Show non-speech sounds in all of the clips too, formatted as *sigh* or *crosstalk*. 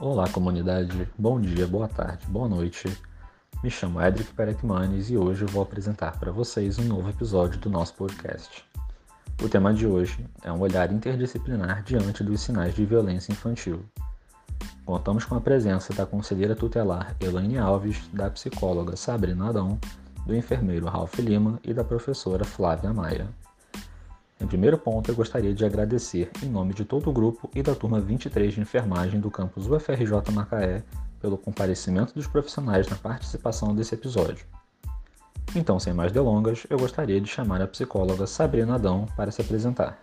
Olá, comunidade. Bom dia, boa tarde, boa noite. Me chamo Edric Perekmanes e hoje eu vou apresentar para vocês um novo episódio do nosso podcast. O tema de hoje é um olhar interdisciplinar diante dos sinais de violência infantil. Contamos com a presença da conselheira tutelar Elaine Alves, da psicóloga Sabrina Adão, do enfermeiro Ralph Lima e da professora Flávia Maia. Em primeiro ponto, eu gostaria de agradecer, em nome de todo o grupo e da turma 23 de enfermagem do campus UFRJ Macaé, pelo comparecimento dos profissionais na participação desse episódio. Então, sem mais delongas, eu gostaria de chamar a psicóloga Sabrina Adão para se apresentar.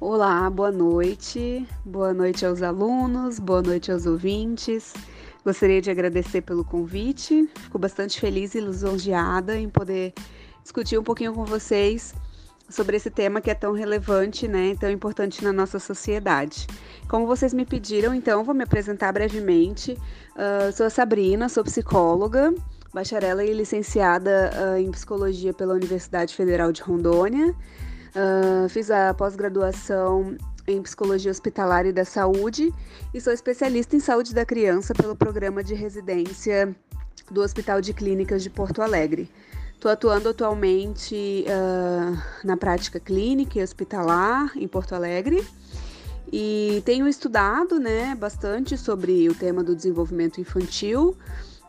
Olá, boa noite. Boa noite aos alunos, boa noite aos ouvintes. Gostaria de agradecer pelo convite. Fico bastante feliz e lisonjeada em poder discutir um pouquinho com vocês sobre esse tema que é tão relevante, né, tão importante na nossa sociedade. Como vocês me pediram, então, vou me apresentar brevemente. Uh, sou a Sabrina, sou psicóloga, bacharela e licenciada uh, em psicologia pela Universidade Federal de Rondônia. Uh, fiz a pós-graduação em Psicologia Hospitalar e da Saúde e sou especialista em saúde da criança pelo programa de residência do Hospital de Clínicas de Porto Alegre. Estou atuando atualmente uh, na prática clínica e hospitalar em Porto Alegre e tenho estudado né, bastante sobre o tema do desenvolvimento infantil,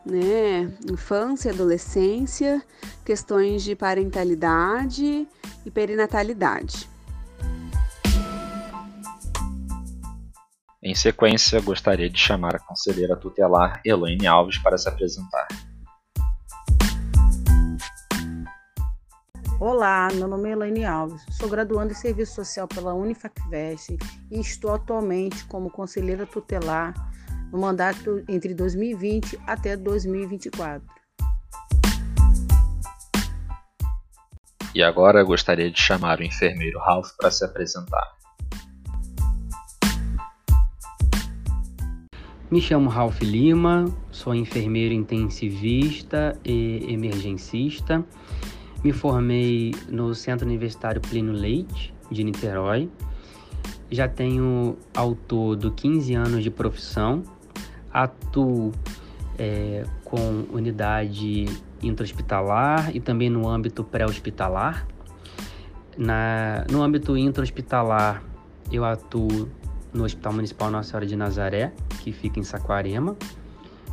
né, infância, adolescência, questões de parentalidade e perinatalidade. Em sequência, gostaria de chamar a conselheira tutelar Elaine Alves para se apresentar. Olá, meu nome é Elaine Alves, sou graduanda em Serviço Social pela Unifacvest e estou atualmente como conselheira tutelar no mandato entre 2020 até 2024. E agora gostaria de chamar o enfermeiro Ralph para se apresentar. Me chamo Ralph Lima, sou enfermeiro intensivista e emergencista. Me formei no Centro Universitário Plínio Leite, de Niterói. Já tenho ao todo 15 anos de profissão. Atuo é, com unidade intra-hospitalar e também no âmbito pré-hospitalar. no âmbito intra-hospitalar, eu atuo no Hospital Municipal Nossa Senhora de Nazaré, que fica em Saquarema.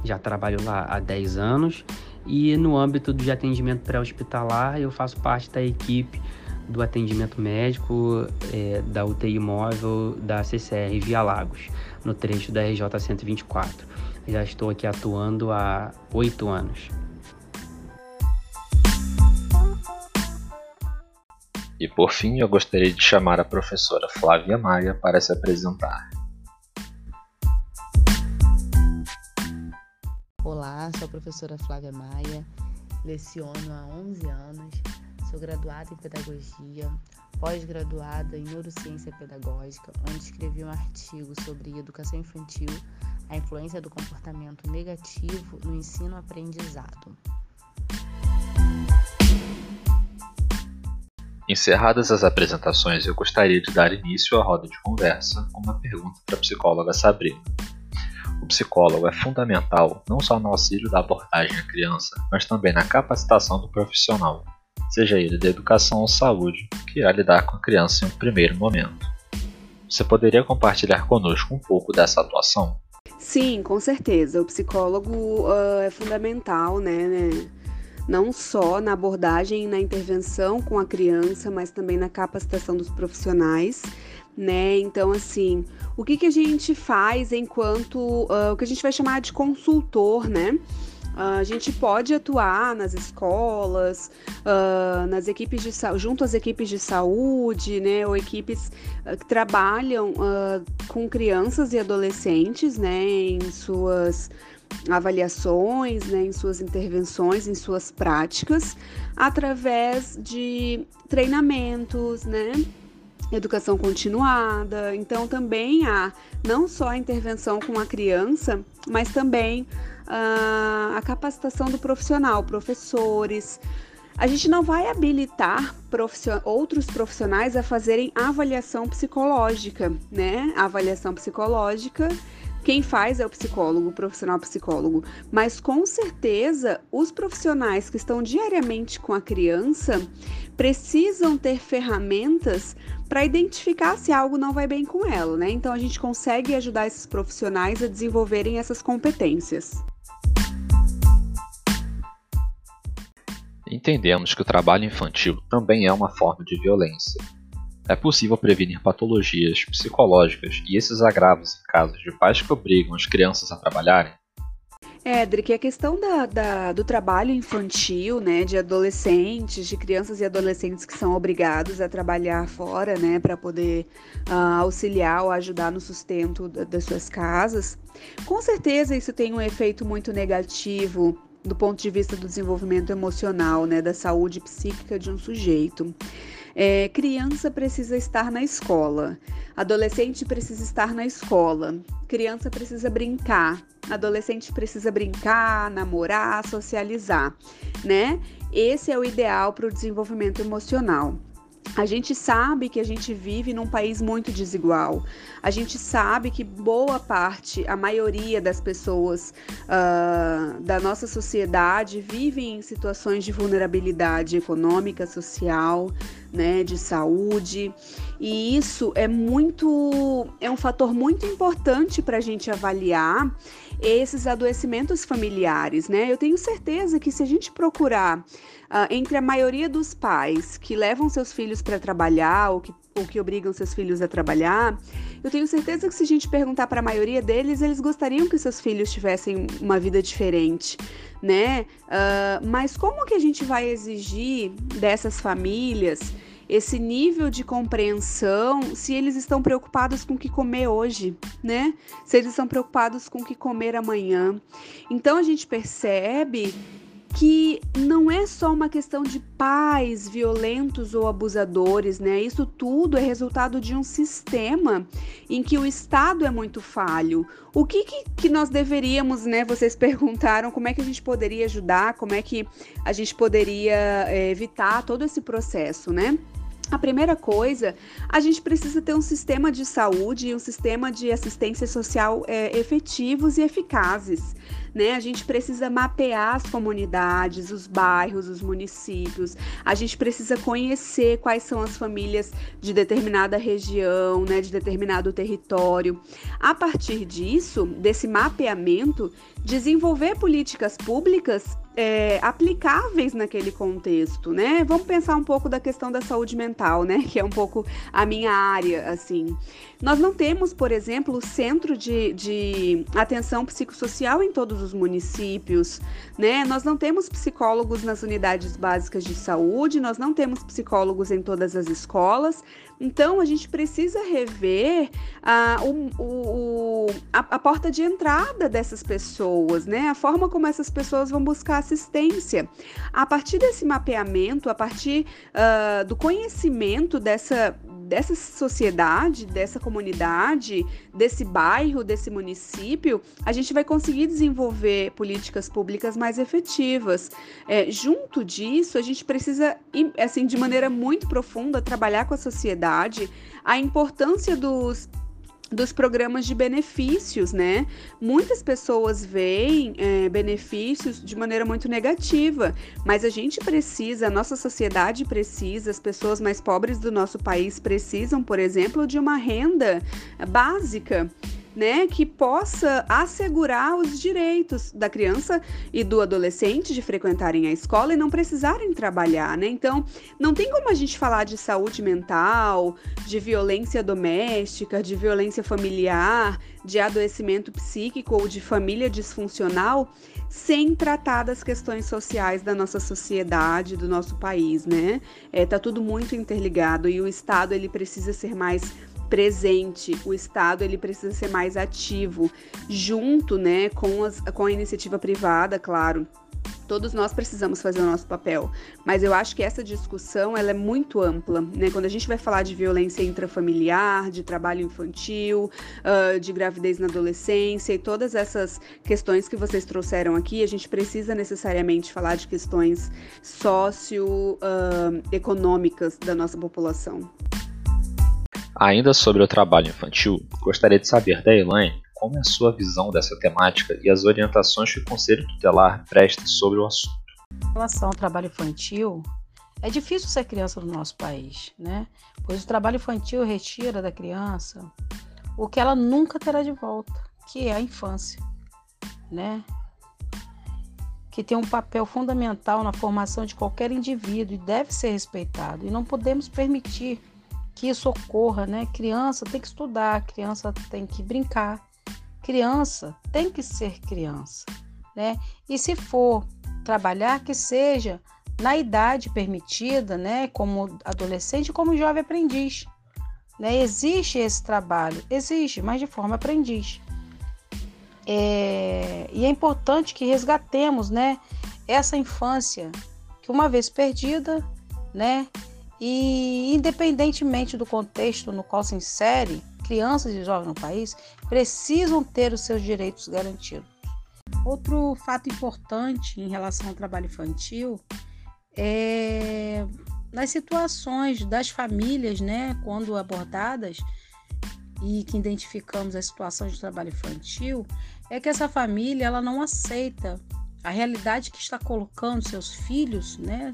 Já trabalho lá há 10 anos. E no âmbito de atendimento pré-hospitalar, eu faço parte da equipe do atendimento médico é, da UTI móvel da CCR Via Lagos, no trecho da RJ 124. Já estou aqui atuando há oito anos. E por fim, eu gostaria de chamar a professora Flávia Maia para se apresentar. Olá, sou a professora Flávia Maia, leciono há 11 anos, sou graduada em Pedagogia, pós-graduada em Neurociência Pedagógica, onde escrevi um artigo sobre educação infantil, a influência do comportamento negativo no ensino-aprendizado. Encerradas as apresentações, eu gostaria de dar início à roda de conversa com uma pergunta para a psicóloga Sabrina. O psicólogo é fundamental não só no auxílio da abordagem à criança, mas também na capacitação do profissional, seja ele da educação ou saúde, que irá lidar com a criança em um primeiro momento. Você poderia compartilhar conosco um pouco dessa atuação? Sim, com certeza. O psicólogo uh, é fundamental, né, né? Não só na abordagem e na intervenção com a criança, mas também na capacitação dos profissionais, né? Então, assim, o que, que a gente faz enquanto uh, o que a gente vai chamar de consultor, né? Uh, a gente pode atuar nas escolas, uh, nas equipes de junto às equipes de saúde, né, ou equipes uh, que trabalham com crianças e adolescentes, né, em suas avaliações, né, em suas intervenções, em suas práticas, através de treinamentos, né, educação continuada. Então, também há não só a intervenção com a criança, mas também uh, a capacitação do profissional, professores, a gente não vai habilitar profission outros profissionais a fazerem avaliação psicológica, né? A avaliação psicológica quem faz é o psicólogo, o profissional psicólogo, mas com certeza os profissionais que estão diariamente com a criança precisam ter ferramentas para identificar se algo não vai bem com ela, né? Então a gente consegue ajudar esses profissionais a desenvolverem essas competências. Entendemos que o trabalho infantil também é uma forma de violência. É possível prevenir patologias psicológicas e esses agravos em casos de pais que obrigam as crianças a trabalharem? Édric, a questão da, da, do trabalho infantil, né, de adolescentes, de crianças e adolescentes que são obrigados a trabalhar fora, né, para poder uh, auxiliar ou ajudar no sustento das suas casas, com certeza isso tem um efeito muito negativo do ponto de vista do desenvolvimento emocional, né, da saúde psíquica de um sujeito. É, criança precisa estar na escola, adolescente precisa estar na escola, criança precisa brincar, adolescente precisa brincar, namorar, socializar, né? Esse é o ideal para o desenvolvimento emocional. A gente sabe que a gente vive num país muito desigual. A gente sabe que boa parte, a maioria das pessoas uh, da nossa sociedade vivem em situações de vulnerabilidade econômica, social, né, de saúde. E isso é muito, é um fator muito importante para a gente avaliar esses adoecimentos familiares, né? Eu tenho certeza que se a gente procurar uh, entre a maioria dos pais que levam seus filhos para trabalhar ou que, ou que obrigam seus filhos a trabalhar, eu tenho certeza que se a gente perguntar para a maioria deles, eles gostariam que seus filhos tivessem uma vida diferente, né? Uh, mas como que a gente vai exigir dessas famílias esse nível de compreensão se eles estão preocupados com o que comer hoje, né? Se eles estão preocupados com o que comer amanhã. Então a gente percebe que não é só uma questão de pais violentos ou abusadores, né? Isso tudo é resultado de um sistema em que o Estado é muito falho. O que, que, que, nós deveríamos, né? Vocês perguntaram como é que a gente poderia ajudar, como é que a gente poderia é, evitar todo esse processo, né? A primeira coisa, a gente precisa ter um sistema de saúde e um sistema de assistência social é, efetivos e eficazes né? A gente precisa mapear as comunidades, os bairros, os municípios. A gente precisa conhecer quais são as famílias de determinada região, né, de determinado território. A partir disso, desse mapeamento, desenvolver políticas públicas é, aplicáveis naquele contexto, né? Vamos pensar um pouco da questão da saúde mental, né? *laughs* Que é um pouco a minha área, assim. Nós não temos, por exemplo, centro de, de atenção psicossocial em todos os municípios, né? Nós não temos psicólogos nas unidades básicas de saúde, nós não temos psicólogos em todas as escolas. Então, a gente precisa rever a, o, o, a, a porta de entrada dessas pessoas, né? A forma como essas pessoas vão buscar assistência. A partir desse mapeamento, a partir uh, do conhecimento dessa dessa sociedade, dessa comunidade, desse bairro, desse município, a gente vai conseguir desenvolver políticas públicas mais efetivas. É, junto disso, a gente precisa, assim, de maneira muito profunda, trabalhar com a sociedade a importância dos dos programas de benefícios, né? Muitas pessoas veem é, benefícios de maneira muito negativa, mas a gente precisa, a nossa sociedade precisa, as pessoas mais pobres do nosso país precisam, por exemplo, de uma renda básica né, que possa assegurar os direitos da criança e do adolescente de frequentarem a escola e não precisarem trabalhar, né? Então, não tem como a gente falar de saúde mental, de violência doméstica, de violência familiar, de adoecimento psíquico ou de família disfuncional sem tratar das questões sociais da nossa sociedade, do nosso país, né? É, tá tudo muito interligado e o Estado ele precisa ser mais presente. O Estado ele precisa ser mais ativo, junto, né, com, as, com a iniciativa privada, claro. Todos nós precisamos fazer o nosso papel, mas eu acho que essa discussão ela é muito ampla, né? Quando a gente vai falar de violência intrafamiliar, de trabalho infantil, uh, de gravidez na adolescência e todas essas questões que vocês trouxeram aqui, a gente precisa necessariamente falar de questões socioeconômicas da nossa população. Ainda sobre o trabalho infantil, gostaria de saber da Elaine como é a sua visão dessa temática e as orientações que o Conselho Tutelar presta sobre o assunto. Em relação ao trabalho infantil, é difícil ser criança no nosso país, né? Pois o trabalho infantil retira da criança o que ela nunca terá de volta, que é a infância, né? Que tem um papel fundamental na formação de qualquer indivíduo e deve ser respeitado. E não podemos permitir que isso ocorra, né? Criança tem que estudar, criança tem que brincar, criança tem que ser criança, né? E se for trabalhar, que seja na idade permitida, né? Como adolescente, como jovem aprendiz. Né? Existe esse trabalho, existe, mas de forma aprendiz. É, e é importante que resgatemos, né? Essa infância que uma vez perdida, né? E independentemente do contexto no qual se insere, crianças e jovens no país precisam ter os seus direitos garantidos. Outro fato importante em relação ao trabalho infantil é nas situações das famílias, né, quando abordadas e que identificamos a situação de trabalho infantil, é que essa família ela não aceita a realidade que está colocando seus filhos, né,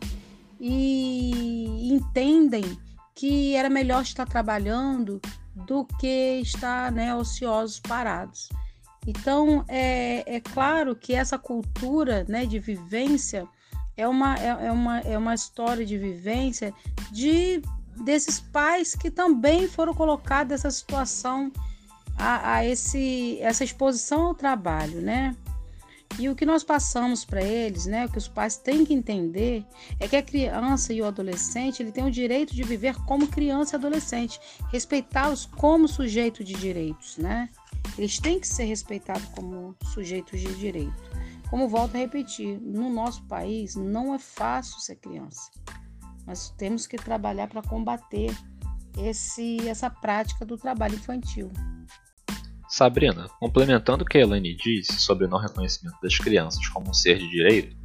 e entendem que era melhor estar trabalhando do que estar né, ociosos parados. Então, é, é claro que essa cultura né, de vivência é uma, é, é, uma, é uma história de vivência de desses pais que também foram colocados nessa situação, a, a esse, essa exposição ao trabalho, né? E o que nós passamos para eles, né, o que os pais têm que entender é que a criança e o adolescente ele tem o direito de viver como criança e adolescente, respeitá-los como sujeito de direitos, né? Eles têm que ser respeitados como sujeitos de direito. Como volto a repetir, no nosso país não é fácil ser criança. Nós temos que trabalhar para combater esse, essa prática do trabalho infantil. Sabrina, complementando o que Elaine disse sobre o não reconhecimento das crianças como um ser de direito,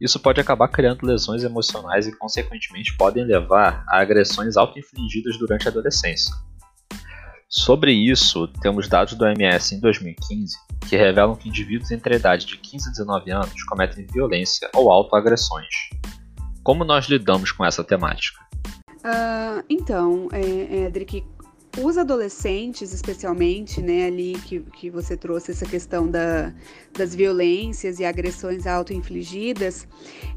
isso pode acabar criando lesões emocionais e, consequentemente, podem levar a agressões auto-infligidas durante a adolescência. Sobre isso, temos dados do OMS em 2015 que revelam que indivíduos entre a idade de 15 a 19 anos cometem violência ou autoagressões. Como nós lidamos com essa temática? Uh, então, é, Edric, os adolescentes, especialmente, né, ali que, que você trouxe essa questão da, das violências e agressões auto-infligidas,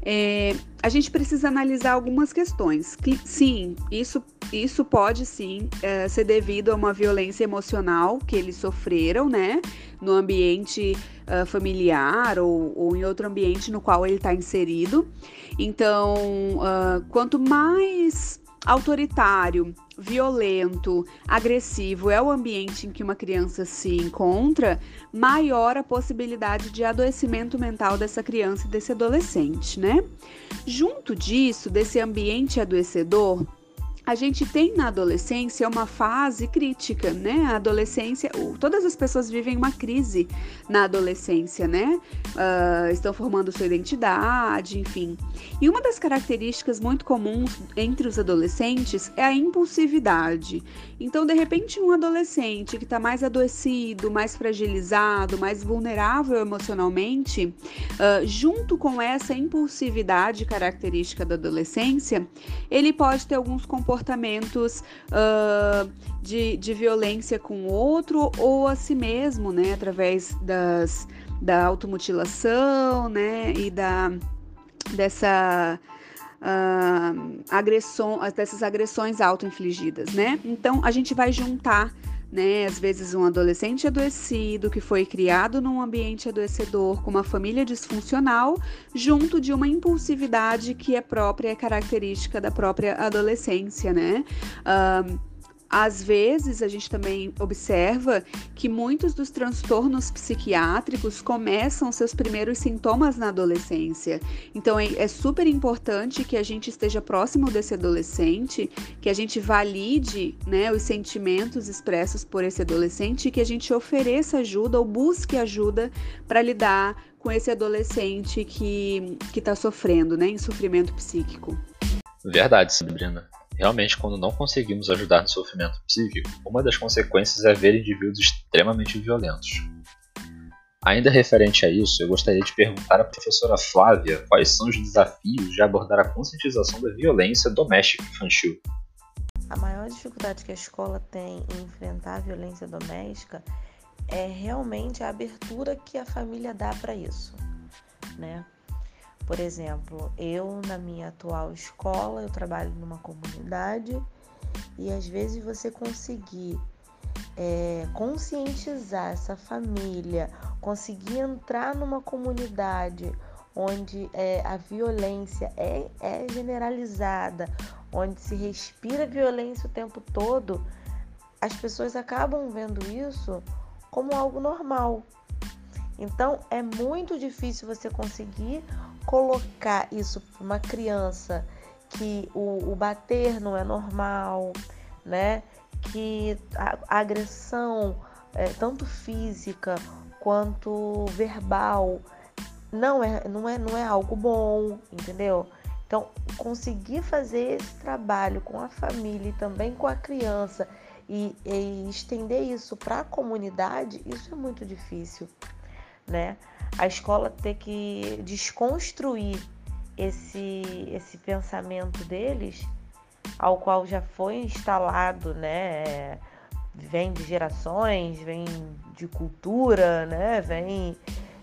é, a gente precisa analisar algumas questões. Que, sim, isso, isso pode sim é, ser devido a uma violência emocional que eles sofreram, né, no ambiente uh, familiar ou, ou, em outro ambiente no qual ele está inserido. Então, uh, quanto mais autoritário, violento, agressivo é o ambiente em que uma criança se encontra, maior a possibilidade de adoecimento mental dessa criança e desse adolescente, né? Junto disso, desse ambiente adoecedor, a gente tem na adolescência uma fase crítica, né? A adolescência, todas as pessoas vivem uma crise na adolescência, né? Uh, estão formando sua identidade, enfim. E uma das características muito comuns entre os adolescentes é a impulsividade. Então, de repente, um adolescente que está mais adoecido, mais fragilizado, mais vulnerável emocionalmente, uh, junto com essa impulsividade característica da adolescência, ele pode ter alguns comportamentos comportamentos uh, de, de violência com o outro ou a si mesmo, né? Através das, da automutilação, né? E da, dessa... Uh, agressão, dessas agressões auto-infligidas, né? Então a gente vai juntar né? Às vezes um adolescente adoecido que foi criado num ambiente adoecedor com uma família disfuncional, junto de uma impulsividade que é própria, característica da própria adolescência, né? Uh, às vezes a gente também observa que muitos dos transtornos psiquiátricos começam seus primeiros sintomas na adolescência. Então é, é, super importante que a gente esteja próximo desse adolescente, que a gente valide né, os sentimentos expressos por esse adolescente e que a gente ofereça ajuda ou busque ajuda para lidar com esse adolescente que está sofrendo, né, em sofrimento psíquico. Verdade, Sabrina. Realmente, quando não conseguimos ajudar no sofrimento psíquico, uma das consequências é ver indivíduos extremamente violentos. Ainda referente a isso, eu gostaria de perguntar à professora Flávia quais são os desafios de abordar a conscientização da violência doméstica infantil. A maior dificuldade que a escola tem em enfrentar a violência doméstica é realmente a abertura que a família dá para isso, né? Por exemplo, eu na minha atual escola, eu trabalho numa comunidade e às vezes você conseguir é, conscientizar essa família, conseguir entrar numa comunidade onde é, a violência é, é generalizada, onde se respira violência o tempo todo, as pessoas acabam vendo isso como algo normal. Então é muito difícil você conseguir colocar isso para uma criança que o, o, bater não é normal, né? Que a, a agressão, é, tanto física quanto verbal, não é, não, é, não é algo bom, entendeu? Então, conseguir fazer esse trabalho com a família e também com a criança e, e estender isso para a comunidade, isso é muito difícil, né? A escola ter que desconstruir esse, esse pensamento deles, ao qual já foi instalado, né? Vem de gerações, vem de cultura, né? Vem,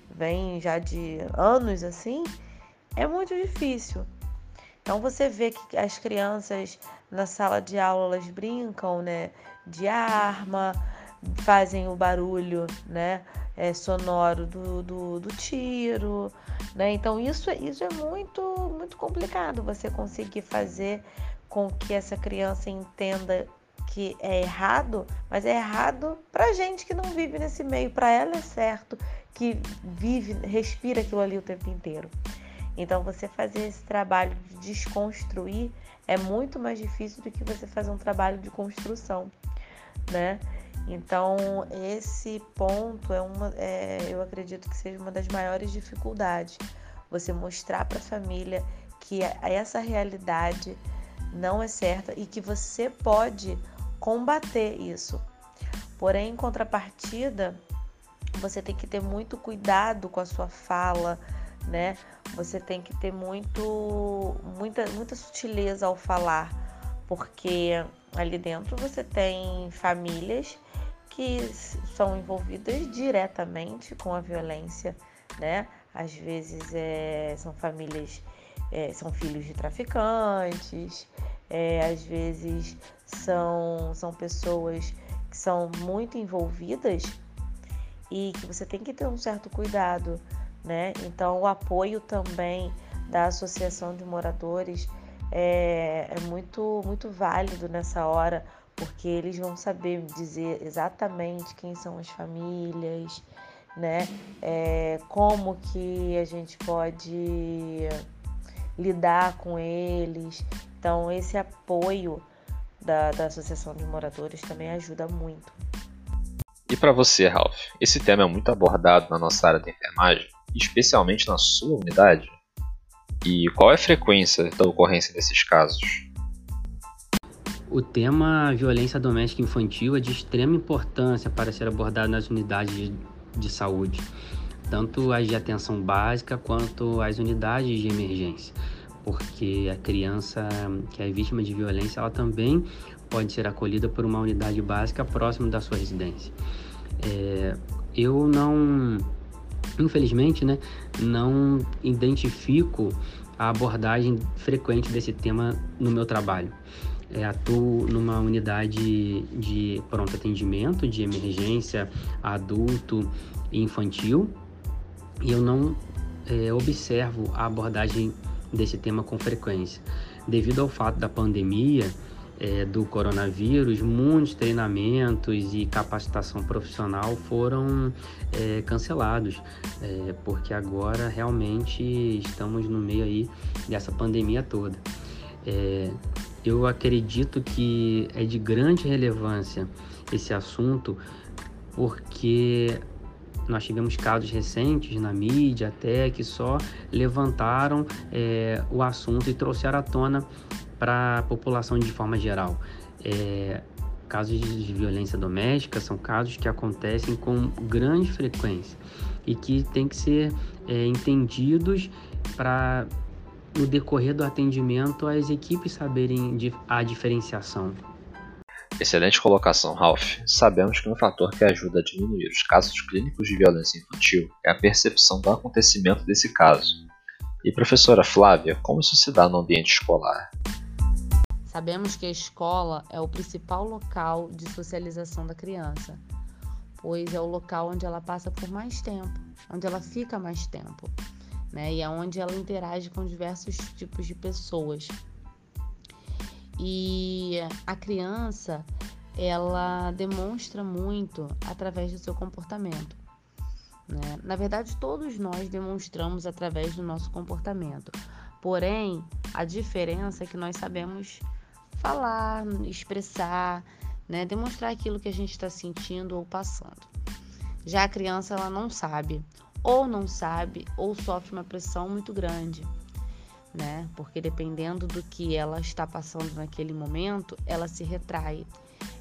vem já de anos assim, é muito difícil. Então você vê que as crianças na sala de aula elas brincam, né? De arma, fazem o barulho, né? é, sonoro do, do, do, tiro, né? Então isso, isso é muito, muito complicado você conseguir fazer com que essa criança entenda que é errado, mas é errado para gente que não vive nesse meio. Para ela é certo que vive, respira aquilo ali o tempo inteiro. Então você fazer esse trabalho de desconstruir é muito mais difícil do que você fazer um trabalho de construção, né? Então, esse ponto é uma, é, eu acredito que seja uma das maiores dificuldades. Você mostrar para a família que essa realidade não é certa e que você pode combater isso. Porém, em contrapartida, você tem que ter muito cuidado com a sua fala, né? Você tem que ter muito, muita, muita sutileza ao falar, porque ali dentro você tem famílias que são envolvidas diretamente com a violência, né? Às vezes é, são famílias, é, são filhos de traficantes, é, às vezes são, são pessoas que são muito envolvidas e que você tem que ter um certo cuidado, né? Então o apoio também da associação de moradores é, é muito, muito válido nessa hora, porque eles vão saber dizer exatamente quem são as famílias, né? É, como que a gente pode lidar com eles. Então, esse apoio da, da Associação de Moradores também ajuda muito. E para você, Ralph, esse tema é muito abordado na nossa área de enfermagem, especialmente na sua unidade? E qual é a frequência da ocorrência desses casos? O tema violência doméstica infantil é de extrema importância para ser abordado nas unidades de saúde, tanto as de atenção básica quanto as unidades de emergência, porque a criança que é vítima de violência ela também pode ser acolhida por uma unidade básica próxima da sua residência. É, eu não, infelizmente, né, não identifico a abordagem frequente desse tema no meu trabalho é, atuo numa unidade de pronto atendimento, de emergência adulto e infantil, e eu não é, observo a abordagem desse tema com frequência. Devido ao fato da pandemia, é, do coronavírus, muitos treinamentos e capacitação profissional foram é, cancelados, é, porque agora realmente estamos no meio aí dessa pandemia toda. Eu acredito que é de grande relevância esse assunto, porque nós tivemos casos recentes na mídia até que só levantaram é, o assunto e trouxeram à tona para a população de forma geral. É, casos de violência doméstica são casos que acontecem com grande frequência e que têm que ser é, entendidos para no decorrer do atendimento as equipes saberem a diferenciação. Excelente colocação, Ralph. Sabemos que um fator que ajuda a diminuir os casos clínicos de violência infantil é a percepção do acontecimento desse caso. E professora Flávia, como isso se dá no ambiente escolar? Sabemos que a escola é o principal local de socialização da criança, pois é o local onde ela passa por mais tempo, onde ela fica mais tempo, né? E é onde ela interage com diversos tipos de pessoas. E a criança, ela demonstra muito através do seu comportamento. Né? Na verdade, todos nós demonstramos através do nosso comportamento. Porém, a diferença é que nós sabemos falar, expressar, né? demonstrar aquilo que a gente está sentindo ou passando. Já a criança ela não sabe, ou não sabe, ou sofre uma pressão muito grande, né? Porque dependendo do que ela está passando naquele momento, ela se retrai,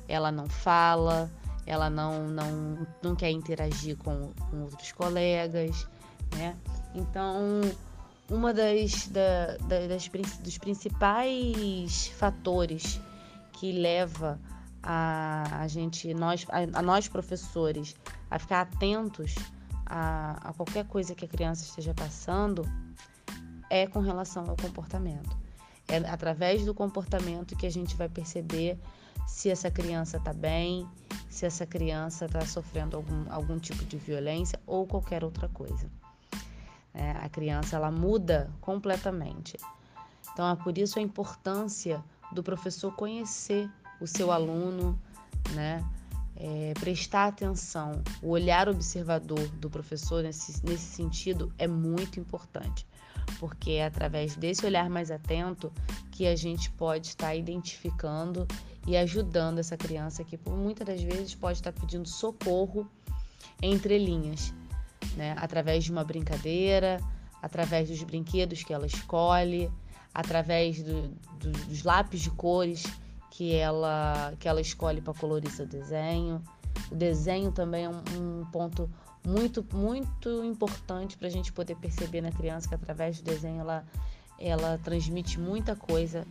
ela não fala, ela não, não, não quer interagir com, com outros colegas, né? Então, uma das, da, das, dos principais fatores que leva a, a gente, nós, a, a, nós professores, a ficar atentos a, a qualquer coisa que a criança esteja passando é com relação ao comportamento. É através do comportamento que a gente vai perceber se essa criança está bem, se essa criança está sofrendo algum, algum tipo de violência ou qualquer outra coisa. É, a criança ela muda completamente. Então é por isso a importância do professor conhecer o seu aluno, né? É, prestar atenção, o olhar observador do professor nesse, nesse sentido é muito importante, porque é através desse olhar mais atento que a gente pode estar identificando e ajudando essa criança que muitas das vezes pode estar pedindo socorro entre linhas né? através de uma brincadeira, através dos brinquedos que ela escolhe, através do, do, dos lápis de cores que ela, que ela escolhe para colorir seu desenho. O desenho também é um, um ponto muito, muito importante para a gente poder perceber na criança que através do desenho ela, ela transmite muita coisa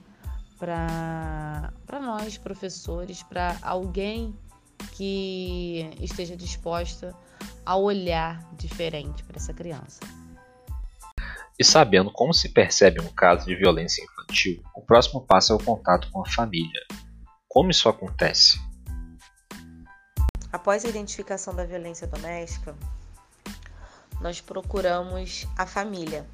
para nós, professores, para alguém que esteja disposta a olhar diferente para essa criança. E sabendo como se percebe um caso de violência o próximo passo é o contato com a família. Como isso acontece? Após a identificação da violência doméstica, nós procuramos a família.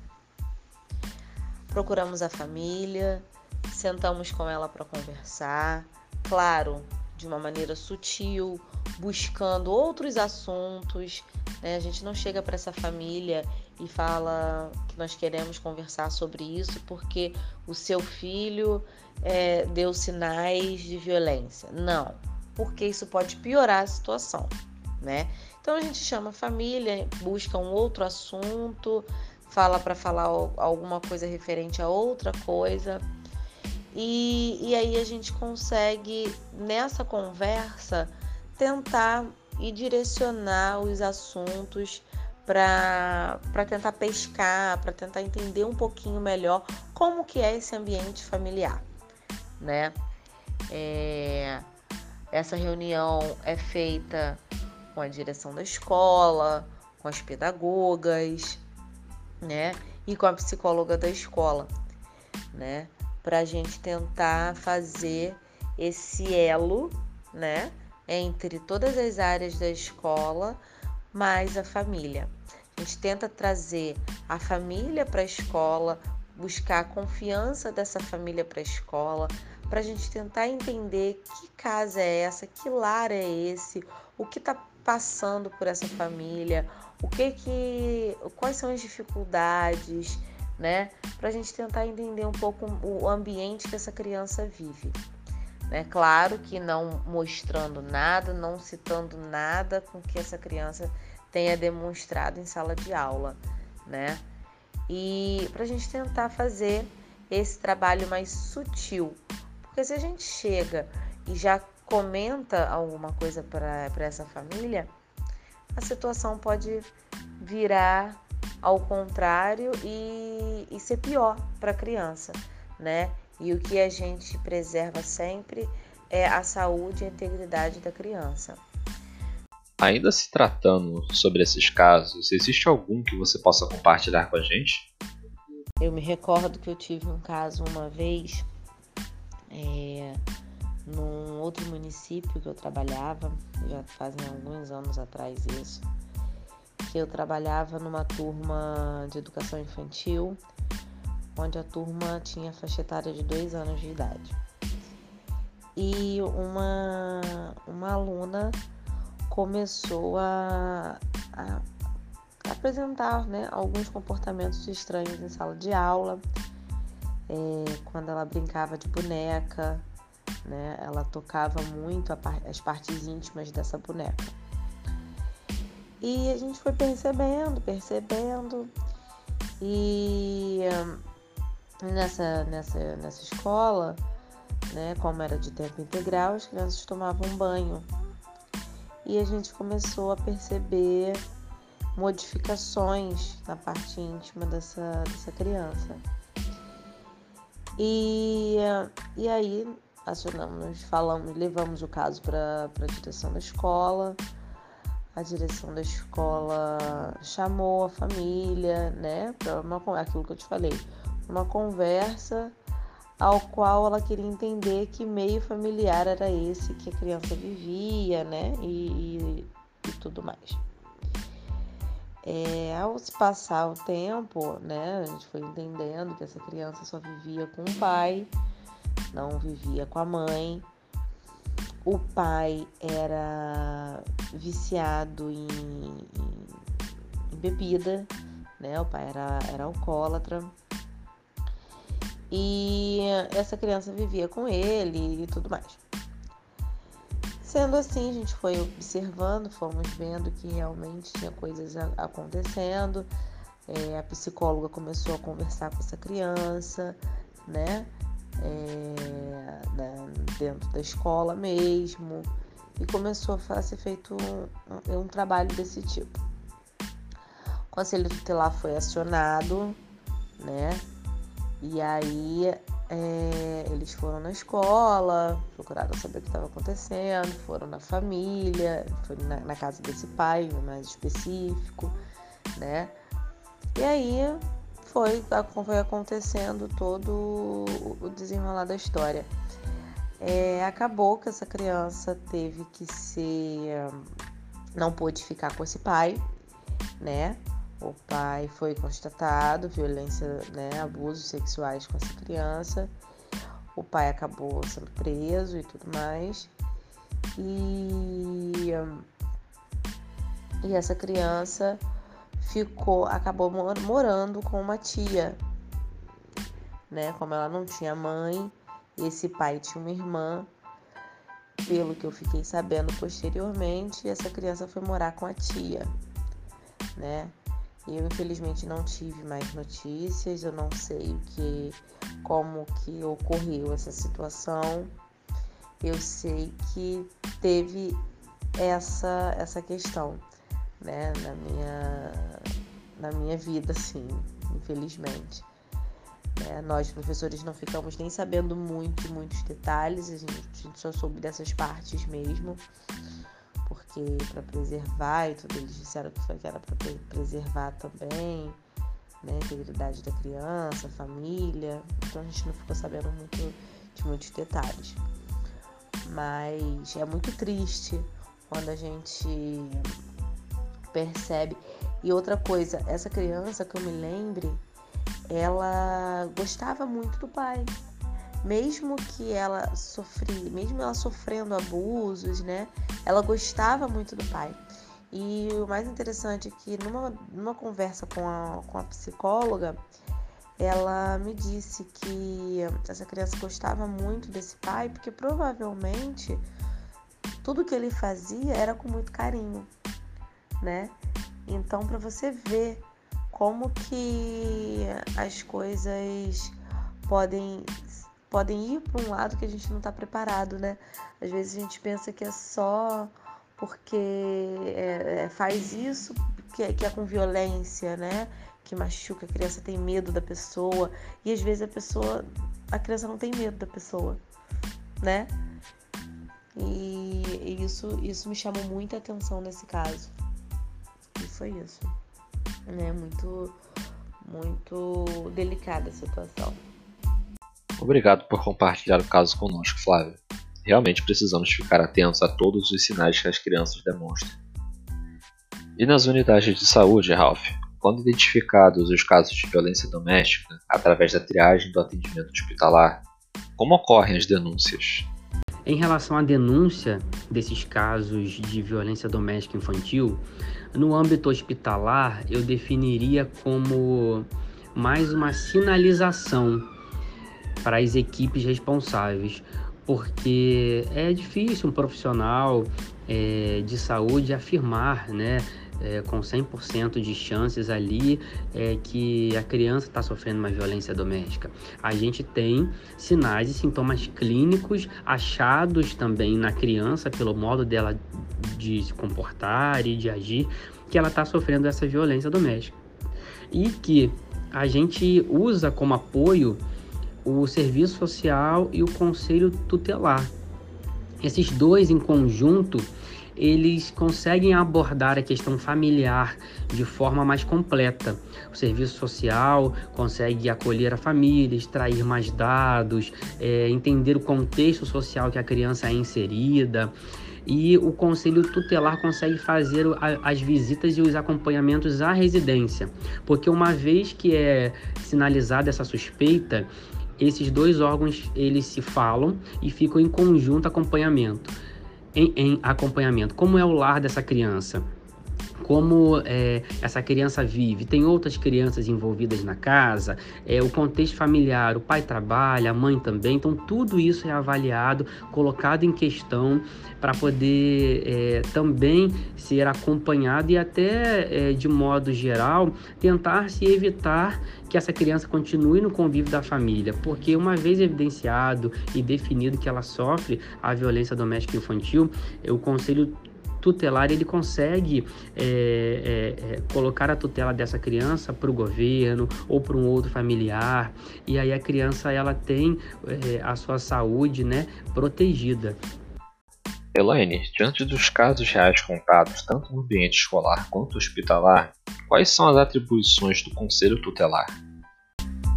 Procuramos a família, sentamos com ela para conversar, claro, de uma maneira sutil, buscando outros assuntos. Né? A gente não chega para essa família e fala que nós queremos conversar sobre isso porque o seu filho é, deu sinais de violência. Não, porque isso pode piorar a situação, né? Então a gente chama a família, busca um outro assunto, fala para falar alguma coisa referente a outra coisa e, e aí a gente consegue, nessa conversa, tentar e direcionar os assuntos para tentar pescar, para tentar entender um pouquinho melhor como que é esse ambiente familiar, né? É, essa reunião é feita com a direção da escola, com as pedagogas, né? E com a psicóloga da escola, né? para a gente tentar fazer esse elo, né, entre todas as áreas da escola mais a família. A gente tenta trazer a família para a escola, buscar a confiança dessa família para a escola, para a gente tentar entender que casa é essa, que lar é esse, o que está passando por essa família, o que que, quais são as dificuldades, né? Para a gente tentar entender um pouco o ambiente que essa criança vive. Né? Claro que não mostrando nada, não citando nada com que essa criança tenha demonstrado em sala de aula, né? E para a gente tentar fazer esse trabalho mais sutil, porque se a gente chega e já comenta alguma coisa para essa família, a situação pode virar ao contrário e, e ser pior para a criança, né? E o que a gente preserva sempre é a saúde e a integridade da criança. Ainda se tratando sobre esses casos, existe algum que você possa compartilhar com a gente? Eu me recordo que eu tive um caso uma vez é, num outro município que eu trabalhava, já fazem alguns anos atrás isso, que eu trabalhava numa turma de educação infantil, onde a turma tinha faixa etária de dois anos de idade. E uma, uma aluna começou a, a apresentar né, alguns comportamentos estranhos em sala de aula, é, quando ela brincava de boneca, né, ela tocava muito as partes íntimas dessa boneca. E a gente foi percebendo, percebendo. E nessa, nessa, nessa escola, né, como era de tempo integral, as crianças tomavam banho. E a gente começou a perceber modificações na parte íntima dessa, dessa criança. E, e aí acionamos, falamos, levamos o caso para a direção da escola. A direção da escola chamou a família, né, para uma aquilo que eu te falei, uma conversa ao qual ela queria entender que meio familiar era esse que a criança vivia, né, e, e, e tudo mais. É, ao se passar o tempo, né, a gente foi entendendo que essa criança só vivia com o pai, não vivia com a mãe. O pai era viciado em, em, em bebida, né? O pai era, era alcoólatra. E essa criança vivia com ele e tudo mais. Sendo assim, a gente foi observando, fomos vendo que realmente tinha coisas acontecendo. É, a psicóloga começou a conversar com essa criança, né? É, dentro da escola mesmo, e começou a ser feito um, um trabalho desse tipo. O conselho tutelar foi acionado, né? E aí é, eles foram na escola, procuraram saber o que estava acontecendo, foram na família, na, na, casa desse pai, mais específico, né? E aí foi, foi acontecendo todo o desenrolar da história. É, acabou que essa criança teve que ser. não pôde ficar com esse pai, né? O pai foi constatado violência, né, abusos sexuais com essa criança. O pai acabou sendo preso e tudo mais. E, e essa criança ficou, acabou morando com uma tia, né? Como ela não tinha mãe, esse pai tinha uma irmã. Pelo que eu fiquei sabendo posteriormente, essa criança foi morar com a tia, né? Eu infelizmente não tive mais notícias, eu não sei o que, como que ocorreu essa situação. Eu sei que teve essa essa questão, né, na minha na minha vida, assim, infelizmente. É, nós professores não ficamos nem sabendo muito, muitos detalhes, a gente, a gente só soube dessas partes mesmo porque para preservar e tudo, eles disseram que, foi, que era para preservar também, né, integridade da criança, família, então a gente não ficou sabendo muito de muitos detalhes. Mas é muito triste quando a gente percebe. E outra coisa, essa criança que eu me lembre, ela gostava muito do pai. Mesmo que ela sofria, mesmo ela sofrendo abusos, né? Ela gostava muito do pai. E o mais interessante é que numa, numa conversa com a, com a psicóloga, ela me disse que essa criança gostava muito desse pai, porque provavelmente tudo que ele fazia era com muito carinho, né? Então, para você ver como que as coisas podem podem ir para um lado que a gente não está preparado, né? Às vezes a gente pensa que é só porque é, é, faz isso que é, que é com violência, né? Que machuca, a criança tem medo da pessoa e às vezes a pessoa, a criança não tem medo da pessoa, né? E, isso, isso me chamou muita atenção nesse caso. E foi isso, né? Muito, muito delicada a situação. Obrigado por compartilhar o caso conosco, Flávia. Realmente precisamos ficar atentos a todos os sinais que as crianças demonstram. E nas unidades de saúde, Ralph, quando identificados os casos de violência doméstica através da triagem do atendimento hospitalar, como ocorrem as denúncias? Em relação à denúncia desses casos de violência doméstica infantil, no âmbito hospitalar eu definiria como mais uma sinalização para as equipes responsáveis, porque é difícil um profissional é, de saúde afirmar, né, é, com 100% de chances ali é, que a criança está sofrendo uma violência doméstica. A gente tem sinais e sintomas clínicos achados também na criança pelo modo dela de se comportar e de agir que ela está sofrendo essa violência doméstica e que a gente usa como apoio o serviço social e o conselho tutelar. Esses dois em conjunto, eles conseguem abordar a questão familiar de forma mais completa. O serviço social consegue acolher a família, extrair mais dados, é, entender o contexto social que a criança é inserida e o conselho tutelar consegue fazer as visitas e os acompanhamentos à residência, porque uma vez que é sinalizada essa suspeita, esses dois órgãos eles se falam e ficam em conjunto acompanhamento. Em, em acompanhamento, como é o lar dessa criança? Como é, essa criança vive. Tem outras crianças envolvidas na casa, é, o contexto familiar, o pai trabalha, a mãe também. Então, tudo isso é avaliado, colocado em questão para poder é, também ser acompanhado e até, é, de modo geral, tentar se evitar que essa criança continue no convívio da família, porque uma vez evidenciado e definido que ela sofre a violência doméstica infantil, o conselho tutelar ele consegue é, é, é, colocar a tutela dessa criança para o governo ou para um outro familiar e aí a criança ela tem é, a sua saúde né, protegida. Elaine, diante dos casos reais contados tanto no ambiente escolar quanto hospitalar, quais são as atribuições do Conselho Tutelar?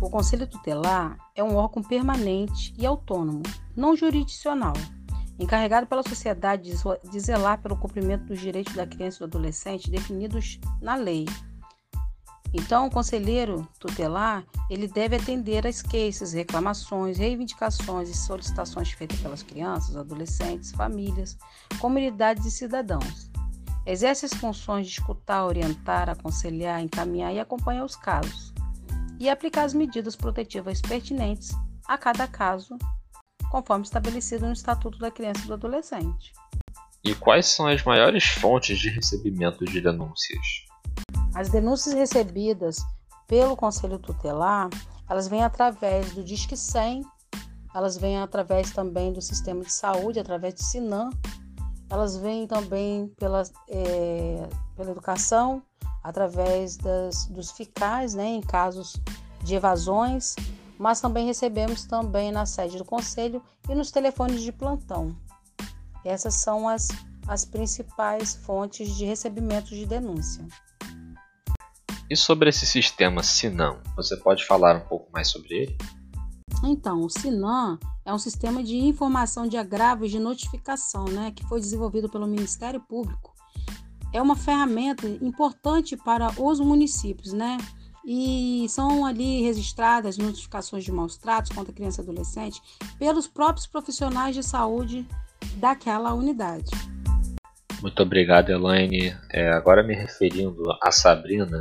O Conselho Tutelar é um órgão permanente e autônomo, não jurisdicional, encarregado pela sociedade de zelar pelo cumprimento dos direitos da criança e do adolescente definidos na lei. Então, o conselheiro tutelar, ele deve atender às queixas, reclamações, reivindicações e solicitações feitas pelas crianças, adolescentes, famílias, comunidades e cidadãos. Exerce as funções de escutar, orientar, aconselhar, encaminhar e acompanhar os casos e aplicar as medidas protetivas pertinentes a cada caso conforme estabelecido no Estatuto da Criança e do Adolescente. E quais são as maiores fontes de recebimento de denúncias? As denúncias recebidas pelo Conselho Tutelar, elas vêm através do Disque 100, elas vêm através também do sistema de saúde, através do SINAM, elas vêm também pela, é, pela educação, através das, dos FICAs, né, em casos de evasões, mas também recebemos também na sede do conselho e nos telefones de plantão. Essas são as, as principais fontes de recebimento de denúncia. E sobre esse sistema Sinam, você pode falar um pouco mais sobre ele? Então, o Sinam é um sistema de informação de agravos de notificação, né, que foi desenvolvido pelo Ministério Público. É uma ferramenta importante para os municípios, né, e são ali registradas notificações de maus tratos contra criança e adolescente pelos próprios profissionais de saúde daquela unidade. Muito obrigado, Elaine. É, agora me referindo a Sabrina,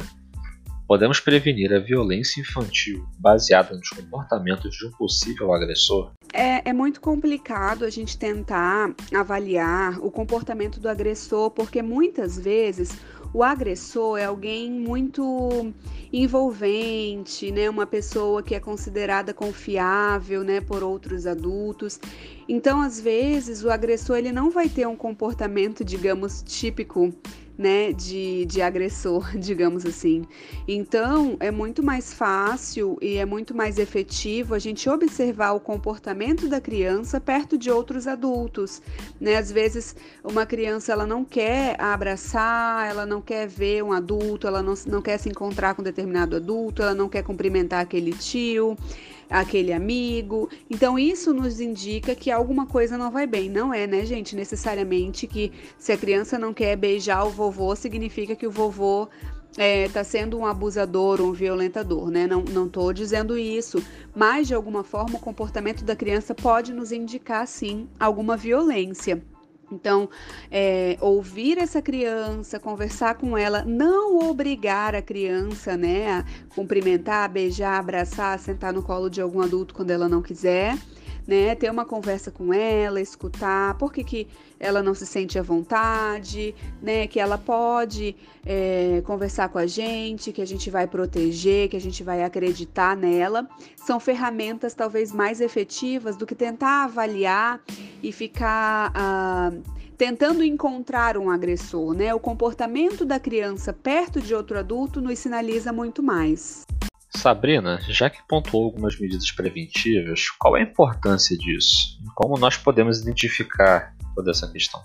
podemos prevenir a violência infantil baseada nos comportamentos de um possível agressor? É, é, muito complicado a gente tentar avaliar o comportamento do agressor, porque muitas vezes o agressor é alguém muito envolvente, né? Uma pessoa que é considerada confiável, né, por outros adultos. Então, às vezes, o agressor ele não vai ter um comportamento, digamos, típico né, de, de agressor, *laughs* digamos assim. Então, é muito mais fácil e é muito mais efetivo a gente observar o comportamento da criança perto de outros adultos, né? Às vezes, uma criança ela não quer abraçar, ela não quer ver um adulto, ela não, não quer se encontrar com determinado adulto, ela não quer cumprimentar aquele tio aquele amigo. Então isso nos indica que alguma coisa não vai bem. Não é, né, gente, necessariamente que se a criança não quer beijar o vovô, significa que o vovô está é, tá sendo um abusador, um violentador, né? Não, não tô dizendo isso, mas de alguma forma o comportamento da criança pode nos indicar sim alguma violência. Então, é, ouvir essa criança, conversar com ela, não obrigar a criança, né, a cumprimentar, beijar, abraçar, sentar no colo de algum adulto quando ela não quiser, né, ter uma conversa com ela, escutar, por que, que ela não se sente à vontade, né, que ela pode é, conversar com a gente, que a gente vai proteger, que a gente vai acreditar nela, são ferramentas talvez mais efetivas do que tentar avaliar e ficar ah, tentando encontrar um agressor, né? O comportamento da criança perto de outro adulto nos sinaliza muito mais. Sabrina, já que pontuou algumas medidas preventivas, qual é a importância disso? Como nós podemos identificar toda essa questão?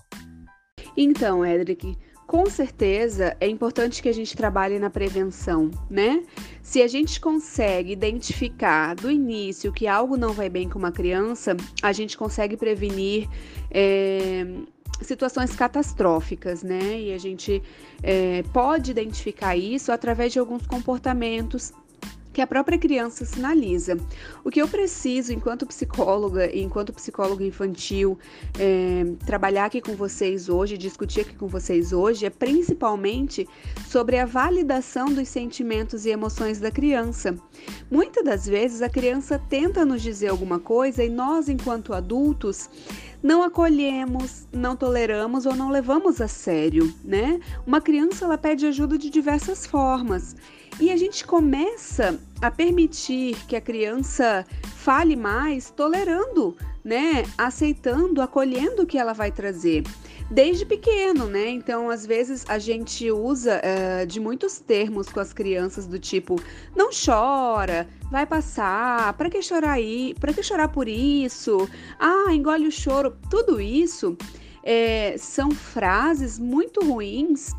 Então, Edric, com certeza é importante que a gente trabalhe na prevenção, né? Se a gente consegue identificar do início que algo não vai bem com uma criança, a gente consegue prevenir é, situações catastróficas, né? E a gente é, pode identificar isso através de alguns comportamentos que a própria criança sinaliza. O que eu preciso, enquanto psicóloga e enquanto psicóloga infantil, é, trabalhar aqui com vocês hoje, discutir aqui com vocês hoje, é principalmente sobre a validação dos sentimentos e emoções da criança. Muitas das vezes a criança tenta nos dizer alguma coisa e nós, enquanto adultos, não acolhemos, não toleramos ou não levamos a sério, né? Uma criança ela pede ajuda de diversas formas. E a gente começa a permitir que a criança fale mais, tolerando, né? Aceitando, acolhendo o que ela vai trazer desde pequeno, né? Então, às vezes a gente usa uh, de muitos termos com as crianças do tipo não chora, vai passar, para que chorar aí, para que chorar por isso? Ah, engole o choro. Tudo isso é, são frases muito ruins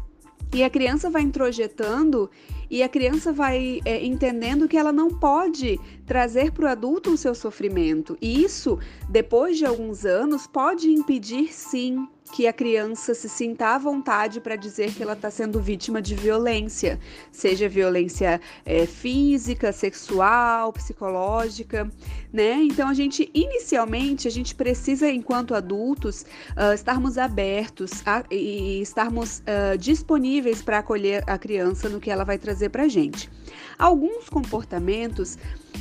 e a criança vai introjetando e a criança vai é, entendendo que ela não pode trazer para o adulto o seu sofrimento. E isso, depois de alguns anos, pode impedir sim que a criança se sinta à vontade para dizer que ela está sendo vítima de violência, seja violência é, física, sexual, psicológica, né? Então a gente inicialmente a gente precisa, enquanto adultos, uh, estarmos abertos a, e estarmos uh, disponíveis para acolher a criança no que ela vai trazer para gente. Alguns comportamentos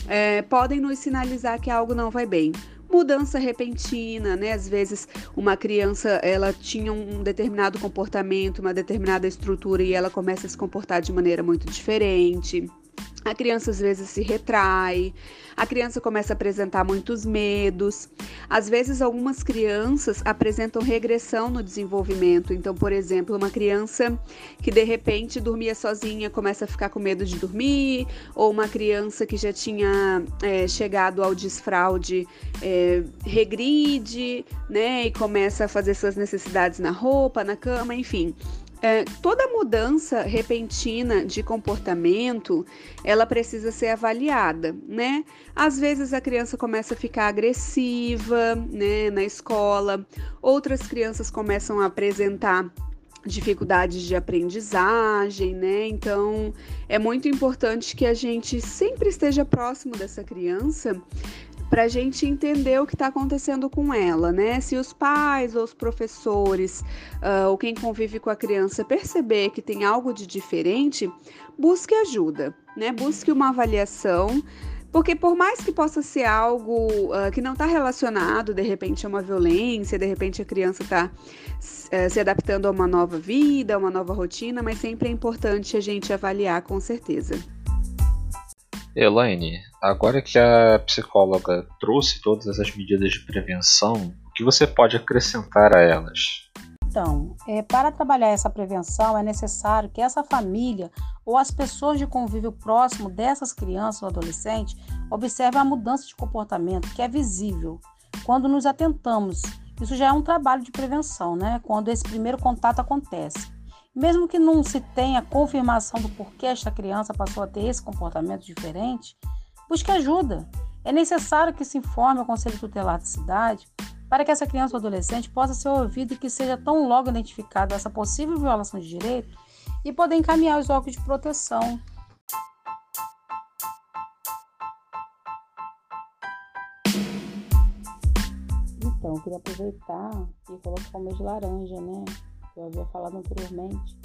é, podem nos sinalizar que algo não vai bem mudança repentina, né? Às vezes uma criança ela tinha um determinado comportamento, uma determinada estrutura e ela começa a se comportar de maneira muito diferente. A criança às vezes se retrai, a criança começa a apresentar muitos medos. Às vezes, algumas crianças apresentam regressão no desenvolvimento. Então, por exemplo, uma criança que de repente dormia sozinha começa a ficar com medo de dormir, ou uma criança que já tinha é, chegado ao desfraude é, regride, né, e começa a fazer suas necessidades na roupa, na cama, enfim. É, toda mudança repentina de comportamento, ela precisa ser avaliada, né? Às vezes a criança começa a ficar agressiva, né, na escola. Outras crianças começam a apresentar dificuldades de aprendizagem, né? Então é muito importante que a gente sempre esteja próximo dessa criança para a gente entender o que está acontecendo com ela, né? Se os pais ou os professores uh, ou quem convive com a criança perceber que tem algo de diferente, busque ajuda, né? Busque uma avaliação porque por mais que possa ser algo uh, que não está relacionado, de repente, a uma violência, de repente a criança está uh, se adaptando a uma nova vida, a uma nova rotina, mas sempre é importante a gente avaliar com certeza. Elaine, agora que a psicóloga trouxe todas as medidas de prevenção, o que você pode acrescentar a elas? Então, é, para trabalhar essa prevenção é necessário que essa família ou as pessoas de convívio próximo dessas crianças ou adolescentes observem a mudança de comportamento que é visível quando nos atentamos. Isso já é um trabalho de prevenção, né? Quando esse primeiro contato acontece. Mesmo que não se tenha confirmação do porquê esta criança passou a ter esse comportamento diferente, busque ajuda. É necessário que se informe ao Conselho Tutelar da cidade para que essa criança ou adolescente possa ser ouvida e que seja tão logo identificada essa possível violação de direito e poder encaminhar os órgãos de proteção. Então, eu queria aproveitar e colocar o mês de laranja, né? Eu havia falado anteriormente,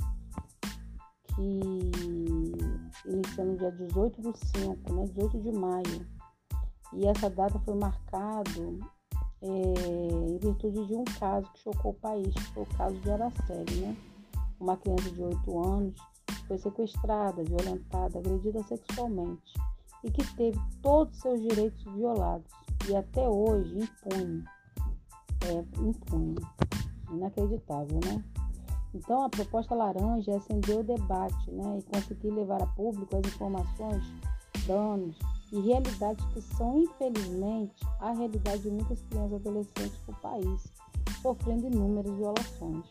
que inicia no dia 18 do 5, né? 18 de maio. E essa data foi marcada é, em virtude de um caso que chocou o país, que foi o caso de Araceli, né? Uma criança de 8 anos foi sequestrada, violentada, agredida sexualmente e que teve todos os seus direitos violados e até hoje impune. É, impune. Inacreditável, né? Então a proposta laranja é acender o debate né, e conseguir levar a público as informações, danos, e realidades que são, infelizmente, a realidade de muitas crianças e adolescentes do país, sofrendo inúmeras violações.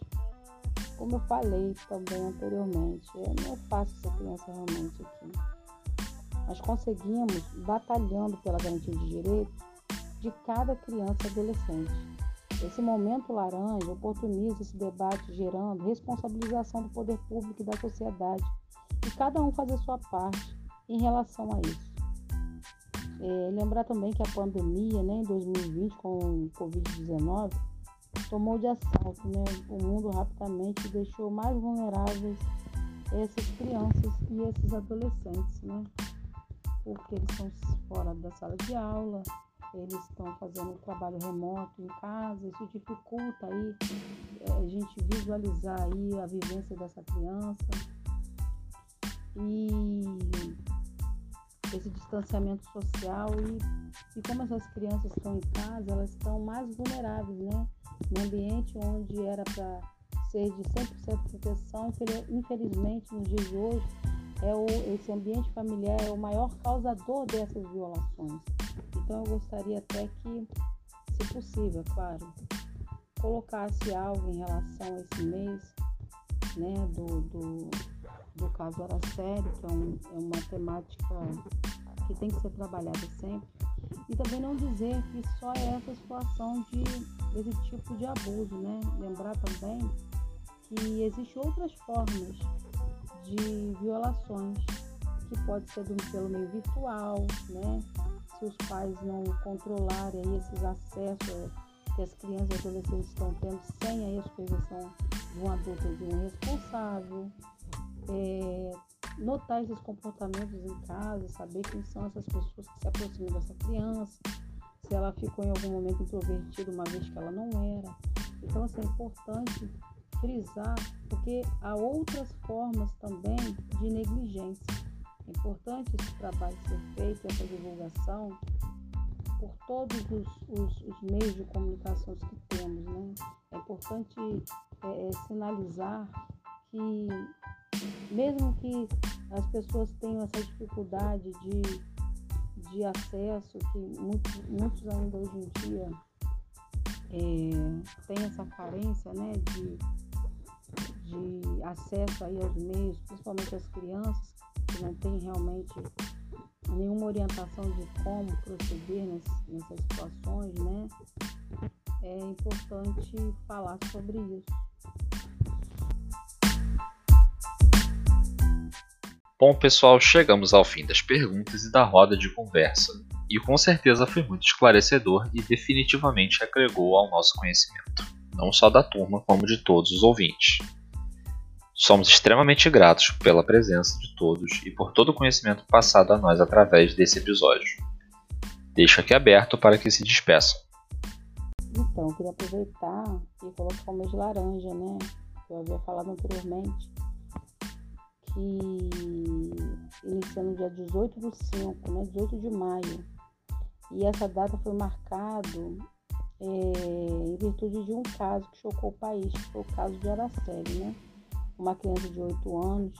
Como eu falei também anteriormente, não é fácil ser criança realmente aqui. Nós conseguimos, batalhando pela garantia de direitos de cada criança e adolescente. Esse momento laranja oportuniza esse debate, gerando responsabilização do poder público e da sociedade, e cada um fazer sua parte em relação a isso. É, lembrar também que a pandemia, né, em 2020, com o Covid-19, tomou de assalto né, o mundo rapidamente e deixou mais vulneráveis essas crianças e esses adolescentes, né? Porque eles estão fora da sala de aula, eles estão fazendo trabalho remoto em casa, isso dificulta aí é, a gente visualizar aí a vivência dessa criança. E esse distanciamento social e, e como essas crianças estão em casa, elas estão mais vulneráveis, né? No ambiente onde era para ser de 100% proteção, infelizmente, nos dias de hoje, é o, esse ambiente familiar é o maior causador dessas violações. Então, eu gostaria até que, se possível, claro, colocasse algo em relação a esse mês, né, do, do do caso Araceli, que é, um, é uma temática que tem que ser trabalhada sempre. E também não dizer que só é essa situação de esse tipo de abuso, né? Lembrar também que existem outras formas de violações, que pode ser pelo meio virtual, né? Se os pais não controlarem esses acessos que as crianças e adolescentes estão tendo sem a supervisão de um adulto ou de um responsável, é, notar esses comportamentos em casa, saber quem são essas pessoas que se aproximam dessa criança, se ela ficou em algum momento introvertida uma vez que ela não era. Então, assim, é importante frisar, porque há outras formas também de negligência. É importante esse trabalho ser feito, essa divulgação, por todos os, os, os meios de comunicação que temos. Né? É importante é, é, sinalizar que mesmo que as pessoas tenham essa dificuldade de, de acesso, que muitos, muitos ainda hoje em dia é, têm essa carência né, de, de acesso aí aos meios, principalmente as crianças que não têm realmente nenhuma orientação de como proceder nessas situações, né? É importante falar sobre isso. Bom, pessoal, chegamos ao fim das perguntas e da roda de conversa, e com certeza foi muito esclarecedor e definitivamente agregou ao nosso conhecimento, não só da turma, como de todos os ouvintes. Somos extremamente gratos pela presença de todos e por todo o conhecimento passado a nós através desse episódio. Deixo aqui aberto para que se despeçam. Então, eu queria aproveitar e colocar o mês de laranja, né? Eu havia falado anteriormente que inicia no dia 18 do 5, né, 18 de maio. E essa data foi marcado é, em virtude de um caso que chocou o país, que foi o caso de Araceli, né? Uma criança de 8 anos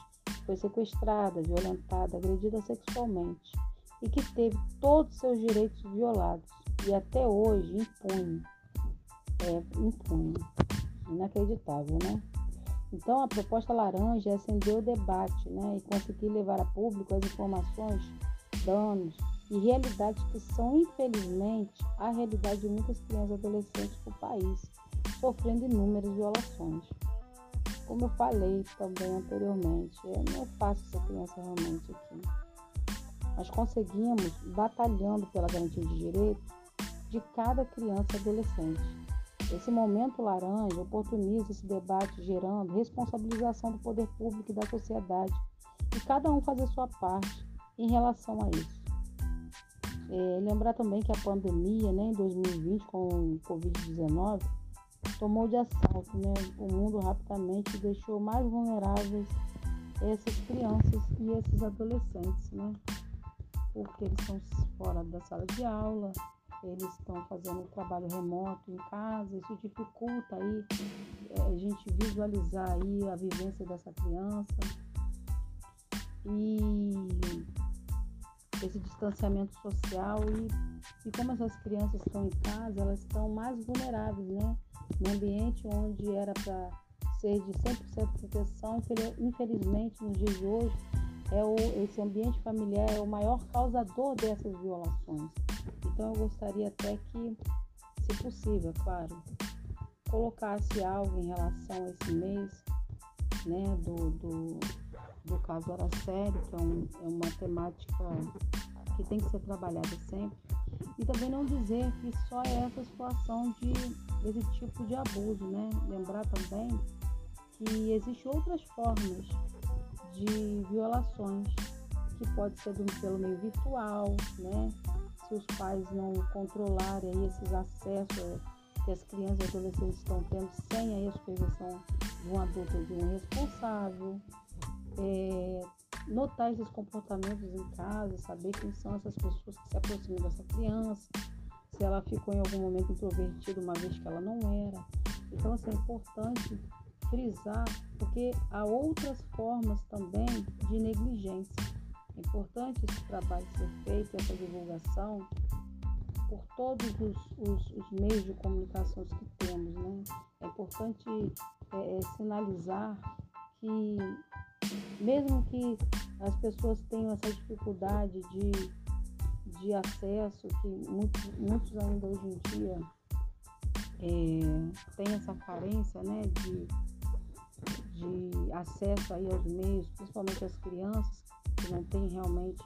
foi sequestrada, violentada, agredida sexualmente e que teve todos os seus direitos violados e até hoje impune. É, impune. Inacreditável, né? Então, a proposta laranja é acender o debate né, e conseguir levar a público as informações, danos e realidades que são, infelizmente, a realidade de muitas crianças e adolescentes do país, sofrendo inúmeras violações. Como eu falei também anteriormente, é, não é fácil ser criança realmente aqui. Nós conseguimos, batalhando pela garantia de direitos de cada criança e adolescente esse momento laranja oportuniza esse debate, gerando responsabilização do poder público e da sociedade, e cada um fazer sua parte em relação a isso. É, lembrar também que a pandemia, né, em 2020, com o Covid-19, tomou de assalto né, o mundo rapidamente e deixou mais vulneráveis essas crianças e esses adolescentes, né? Porque eles estão fora da sala de aula, eles estão fazendo trabalho remoto em casa, isso dificulta aí é, a gente visualizar aí a vivência dessa criança. E esse distanciamento social e, e como essas crianças estão em casa, elas estão mais vulneráveis, né? No ambiente onde era para ser de 100% proteção, infelizmente, nos dias de hoje, é o, esse ambiente familiar é o maior causador dessas violações. Então eu gostaria até que, se possível, claro, colocasse algo em relação a esse mês, né, do, do, do caso Araceli, que é, um, é uma temática que tem que ser trabalhada sempre. E também não dizer que só é essa situação de esse tipo de abuso, né? Lembrar também que existem outras formas de violações, que pode ser pelo meio virtual, né? Se os pais não controlarem esses acessos que as crianças e adolescentes estão tendo sem a supervisão de um adulto ou de um responsável. É, notar esses comportamentos em casa, saber quem são essas pessoas que se aproximam dessa criança, se ela ficou em algum momento introvertida uma vez que ela não era. Então, assim, é importante frisar, porque há outras formas também de negligência. É importante esse trabalho ser feito, essa divulgação, por todos os, os, os meios de comunicação que temos. Né? É importante é, é, sinalizar que, mesmo que as pessoas tenham essa dificuldade de, de acesso, que muitos, muitos ainda hoje em dia é, têm essa carência né, de de acesso aí aos meios, principalmente as crianças que não têm realmente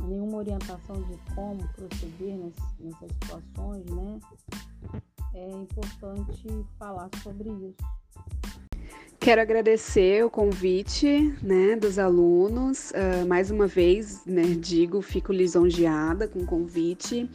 nenhuma orientação de como proceder nessas situações, né? É importante falar sobre isso. Quero agradecer o convite né, dos alunos. Uh, mais uma vez, né, digo, fico lisonjeada com o convite.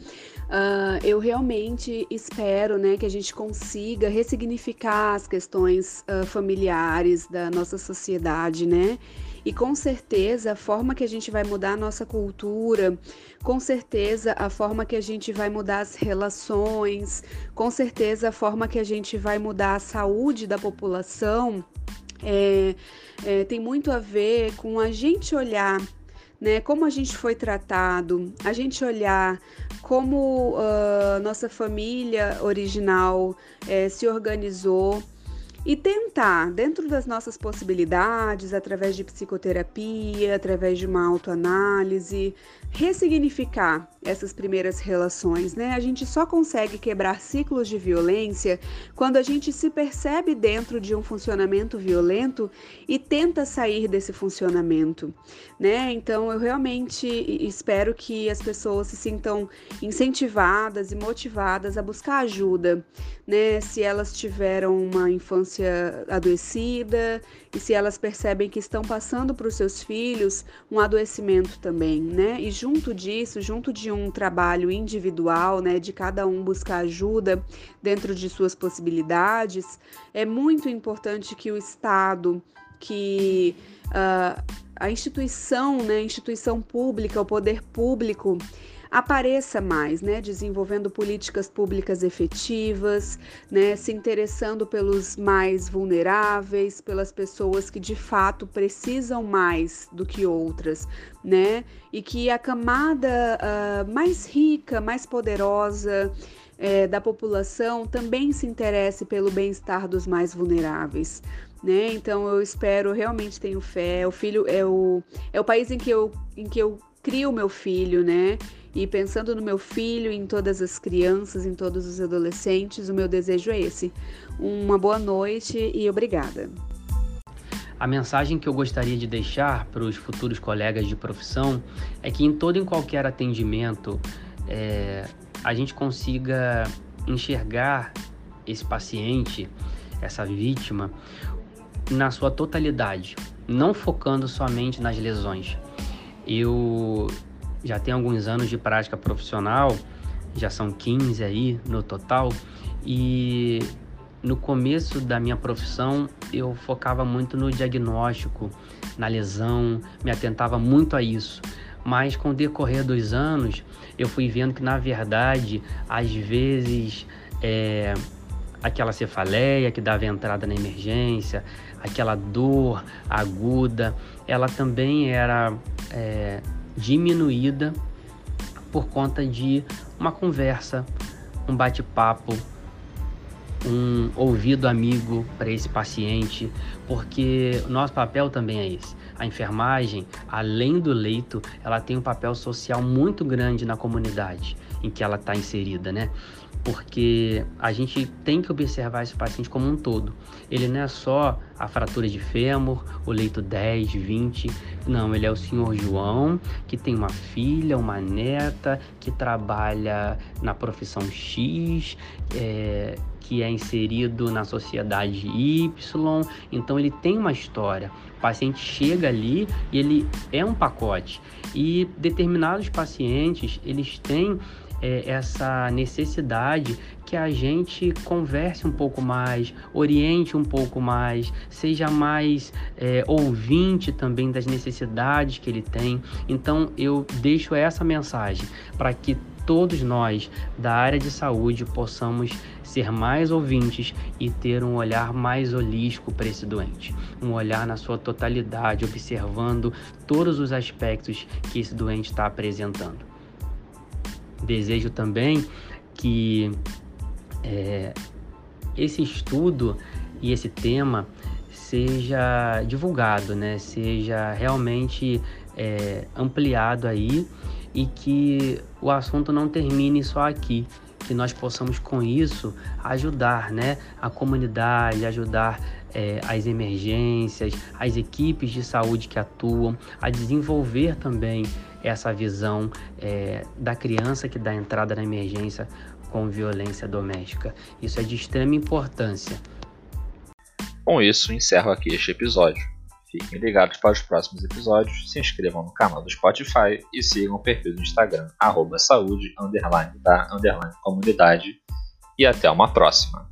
Uh, eu realmente espero né, que a gente consiga ressignificar as questões uh, familiares da nossa sociedade, né? E com certeza a forma que a gente vai mudar a nossa cultura, com certeza a forma que a gente vai mudar as relações, com certeza a forma que a gente vai mudar a saúde da população é, é, tem muito a ver com a gente olhar né, como a gente foi tratado, a gente olhar como uh, nossa família original é, se organizou e tentar, dentro das nossas possibilidades, através de psicoterapia, através de uma autoanálise, ressignificar essas primeiras relações, né? A gente só consegue quebrar ciclos de violência quando a gente se percebe dentro de um funcionamento violento e tenta sair desse funcionamento, né? Então eu realmente espero que as pessoas se sintam incentivadas e motivadas a buscar ajuda, né? Se elas tiveram uma infância adoecida e se elas percebem que estão passando para os seus filhos um adoecimento também, né? E junto disso, junto de um trabalho individual, né, de cada um buscar ajuda dentro de suas possibilidades, é muito importante que o Estado, que uh, a instituição, né, a instituição pública, o poder público, apareça mais, né, desenvolvendo políticas públicas efetivas, né, se interessando pelos mais vulneráveis, pelas pessoas que de fato precisam mais do que outras, né, e que a camada uh, mais rica, mais poderosa é, da população também se interesse pelo bem-estar dos mais vulneráveis. Né? Então eu espero, realmente tenho fé. O filho é o, é o país em que eu, em que eu crio meu filho, né? E pensando no meu filho, em todas as crianças, em todos os adolescentes, o meu desejo é esse. Uma boa noite e obrigada. A mensagem que eu gostaria de deixar para os futuros colegas de profissão é que em todo e qualquer atendimento é, a gente consiga enxergar esse paciente, essa vítima, na sua totalidade, não focando somente nas lesões. Eu já tenho alguns anos de prática profissional, já são 15 aí no total, e no começo da minha profissão eu focava muito no diagnóstico, na lesão, me atentava muito a isso. Mas com o decorrer dos anos eu fui vendo que na verdade às vezes é, aquela cefaleia que dava entrada na emergência, aquela dor aguda, ela também era é, diminuída por conta de uma conversa, um bate-papo, um ouvido amigo para esse paciente, porque o nosso papel também é esse. A enfermagem, além do leito, ela tem um papel social muito grande na comunidade em que ela está inserida, né? Porque a gente tem que observar esse paciente como um todo. Ele não é só a fratura de fêmur, o leito 10, 20, não, ele é o senhor João, que tem uma filha, uma neta, que trabalha na profissão X, é, que é inserido na sociedade Y, então ele tem uma história. O paciente chega ali e ele é um pacote. E determinados pacientes, eles têm é, essa necessidade que a gente converse um pouco mais, oriente um pouco mais, seja mais é, ouvinte também das necessidades que ele tem. Então eu deixo essa mensagem para que todos nós da área de saúde possamos ser mais ouvintes e ter um olhar mais holístico para esse doente, um olhar na sua totalidade, observando todos os aspectos que esse doente está apresentando. Desejo também que é, esse estudo e esse tema seja divulgado, né? seja realmente é, ampliado aí e que o assunto não termine só aqui, que nós possamos com isso ajudar né? a comunidade, ajudar é, as emergências, as equipes de saúde que atuam, a desenvolver também essa visão é, da criança que dá entrada na emergência com violência doméstica. Isso é de extrema importância. Com isso, encerro aqui este episódio. Fiquem ligados para os próximos episódios, se inscrevam no canal do Spotify e sigam o perfil do Instagram, arroba saúde, underline da, underline comunidade. E até uma próxima!